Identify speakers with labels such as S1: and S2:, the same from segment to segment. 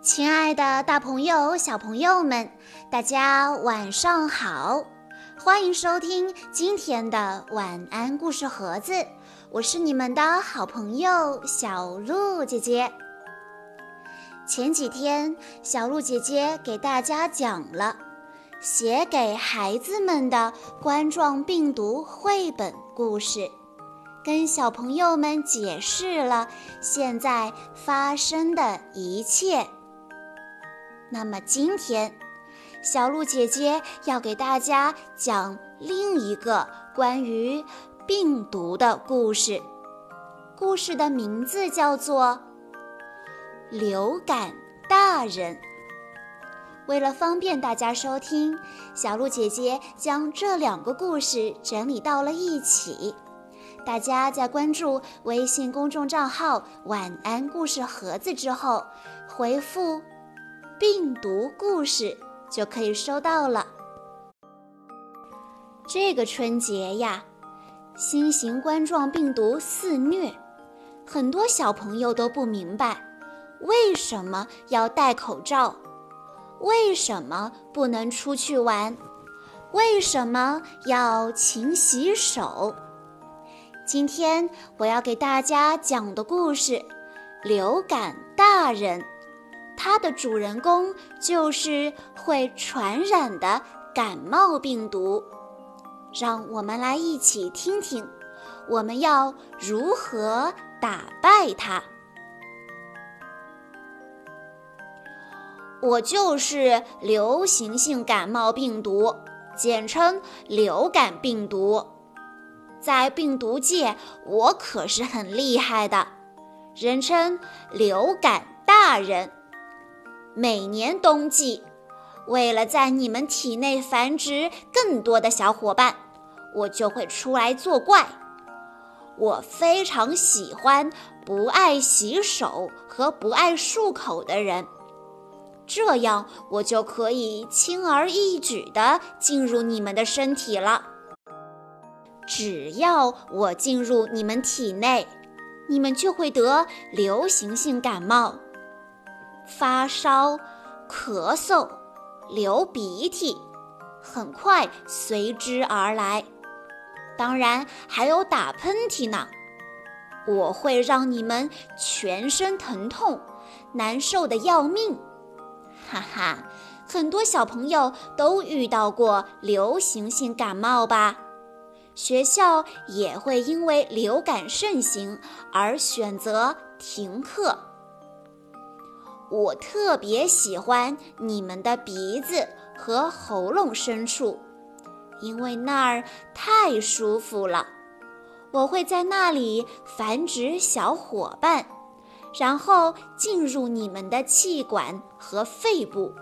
S1: 亲爱的，大朋友、小朋友们，大家晚上好！欢迎收听今天的晚安故事盒子，我是你们的好朋友小鹿姐姐。前几天，小鹿姐姐给大家讲了写给孩子们的冠状病毒绘本故事，跟小朋友们解释了现在发生的一切。那么今天，小鹿姐姐要给大家讲另一个关于病毒的故事。故事的名字叫做《流感大人》。为了方便大家收听，小鹿姐姐将这两个故事整理到了一起。大家在关注微信公众账号“晚安故事盒子”之后，回复。病毒故事就可以收到了。这个春节呀，新型冠状病毒肆虐，很多小朋友都不明白为什么要戴口罩，为什么不能出去玩，为什么要勤洗手。今天我要给大家讲的故事《流感大人》。它的主人公就是会传染的感冒病毒，让我们来一起听听，我们要如何打败它。我就是流行性感冒病毒，简称流感病毒。在病毒界，我可是很厉害的，人称流感大人。每年冬季，为了在你们体内繁殖更多的小伙伴，我就会出来作怪。我非常喜欢不爱洗手和不爱漱口的人，这样我就可以轻而易举地进入你们的身体了。只要我进入你们体内，你们就会得流行性感冒。发烧、咳嗽、流鼻涕，很快随之而来。当然还有打喷嚏呢。我会让你们全身疼痛，难受的要命。哈哈，很多小朋友都遇到过流行性感冒吧？学校也会因为流感盛行而选择停课。我特别喜欢你们的鼻子和喉咙深处，因为那儿太舒服了。我会在那里繁殖小伙伴，然后进入你们的气管和肺部。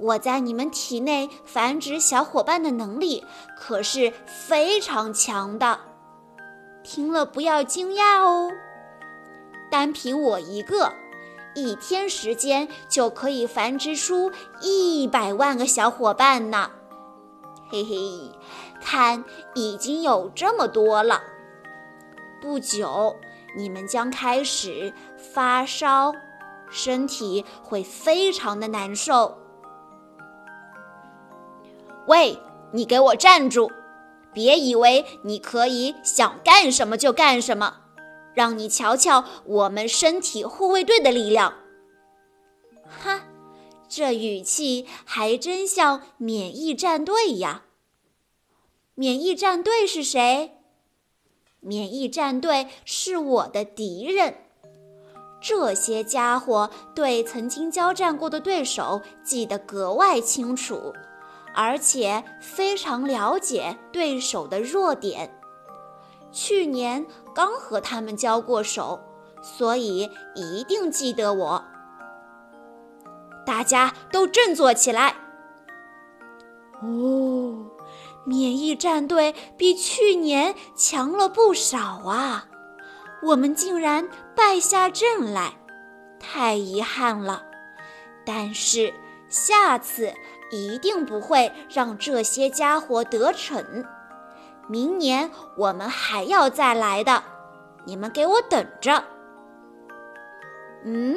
S1: 我在你们体内繁殖小伙伴的能力可是非常强的，听了不要惊讶哦。单凭我一个。一天时间就可以繁殖出一百万个小伙伴呢，嘿嘿，看已经有这么多了。不久，你们将开始发烧，身体会非常的难受。喂，你给我站住！别以为你可以想干什么就干什么。让你瞧瞧我们身体护卫队的力量！哈，这语气还真像免疫战队呀。免疫战队是谁？免疫战队是我的敌人。这些家伙对曾经交战过的对手记得格外清楚，而且非常了解对手的弱点。去年刚和他们交过手，所以一定记得我。大家都振作起来！哦，免疫战队比去年强了不少啊！我们竟然败下阵来，太遗憾了。但是下次一定不会让这些家伙得逞。明年我们还要再来的，你们给我等着！嗯，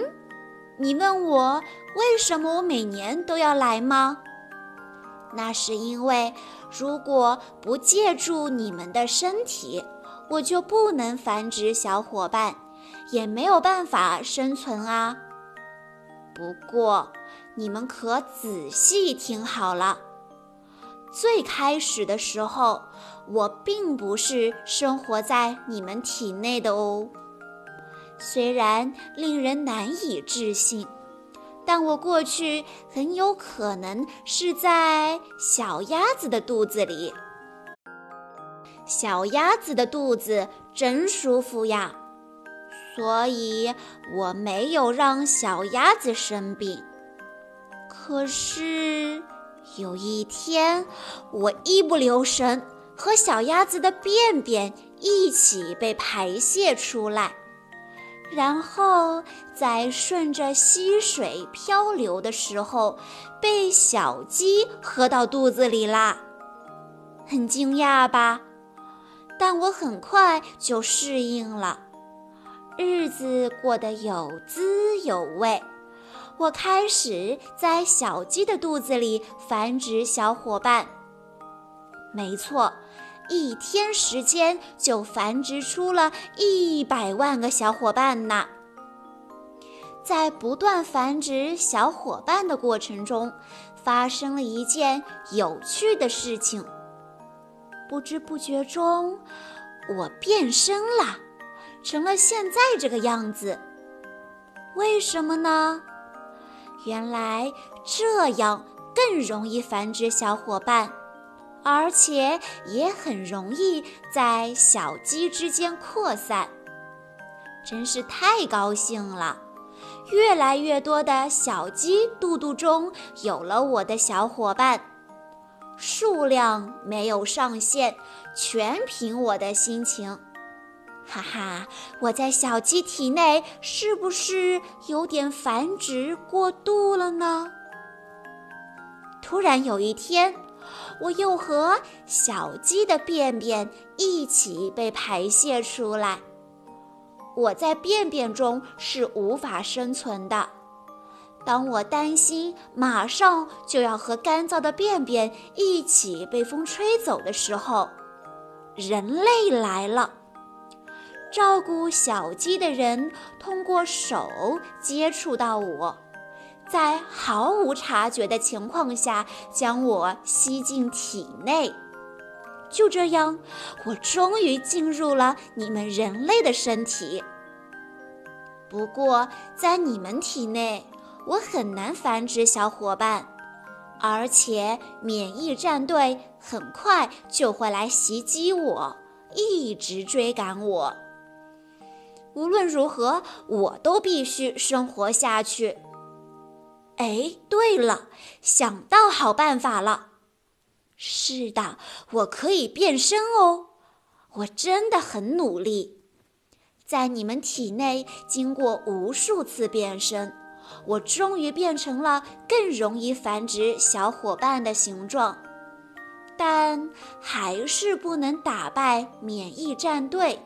S1: 你问我为什么我每年都要来吗？那是因为，如果不借助你们的身体，我就不能繁殖小伙伴，也没有办法生存啊。不过，你们可仔细听好了，最开始的时候，我并不是生活在你们体内的哦。虽然令人难以置信。但我过去很有可能是在小鸭子的肚子里。小鸭子的肚子真舒服呀，所以我没有让小鸭子生病。可是有一天，我一不留神，和小鸭子的便便一起被排泄出来。然后在顺着溪水漂流的时候，被小鸡喝到肚子里啦，很惊讶吧？但我很快就适应了，日子过得有滋有味。我开始在小鸡的肚子里繁殖小伙伴。没错。一天时间就繁殖出了一百万个小伙伴呢。在不断繁殖小伙伴的过程中，发生了一件有趣的事情。不知不觉中，我变身了，成了现在这个样子。为什么呢？原来这样更容易繁殖小伙伴。而且也很容易在小鸡之间扩散，真是太高兴了！越来越多的小鸡肚肚中有了我的小伙伴，数量没有上限，全凭我的心情。哈哈，我在小鸡体内是不是有点繁殖过度了呢？突然有一天。我又和小鸡的便便一起被排泄出来。我在便便中是无法生存的。当我担心马上就要和干燥的便便一起被风吹走的时候，人类来了。照顾小鸡的人通过手接触到我。在毫无察觉的情况下，将我吸进体内。就这样，我终于进入了你们人类的身体。不过，在你们体内，我很难繁殖小伙伴，而且免疫战队很快就会来袭击我，一直追赶我。无论如何，我都必须生活下去。哎，对了，想到好办法了。是的，我可以变身哦。我真的很努力，在你们体内经过无数次变身，我终于变成了更容易繁殖小伙伴的形状，但还是不能打败免疫战队，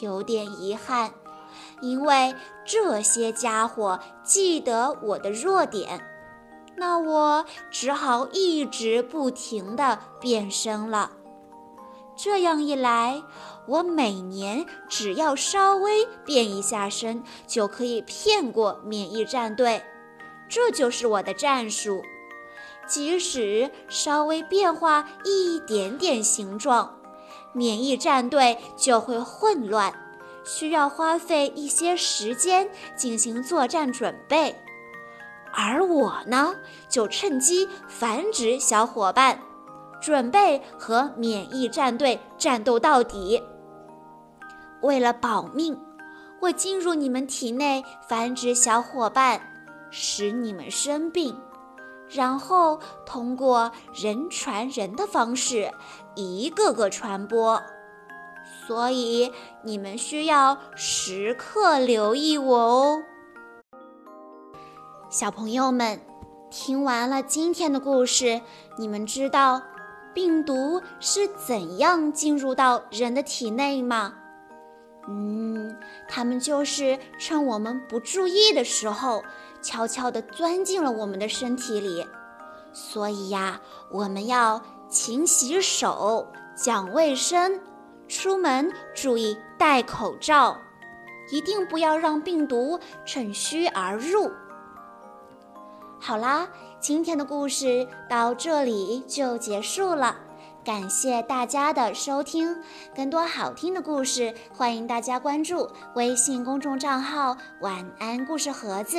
S1: 有点遗憾。因为这些家伙记得我的弱点，那我只好一直不停地变身了。这样一来，我每年只要稍微变一下身，就可以骗过免疫战队。这就是我的战术。即使稍微变化一点点形状，免疫战队就会混乱。需要花费一些时间进行作战准备，而我呢，就趁机繁殖小伙伴，准备和免疫战队战斗到底。为了保命，我进入你们体内繁殖小伙伴，使你们生病，然后通过人传人的方式，一个个传播。所以你们需要时刻留意我哦，小朋友们。听完了今天的故事，你们知道病毒是怎样进入到人的体内吗？嗯，它们就是趁我们不注意的时候，悄悄地钻进了我们的身体里。所以呀，我们要勤洗手、讲卫生，出门注意戴口罩，一定不要让病毒趁虚而入。好啦，今天的故事到这里就结束了。感谢大家的收听，更多好听的故事，欢迎大家关注微信公众账号“晚安故事盒子”，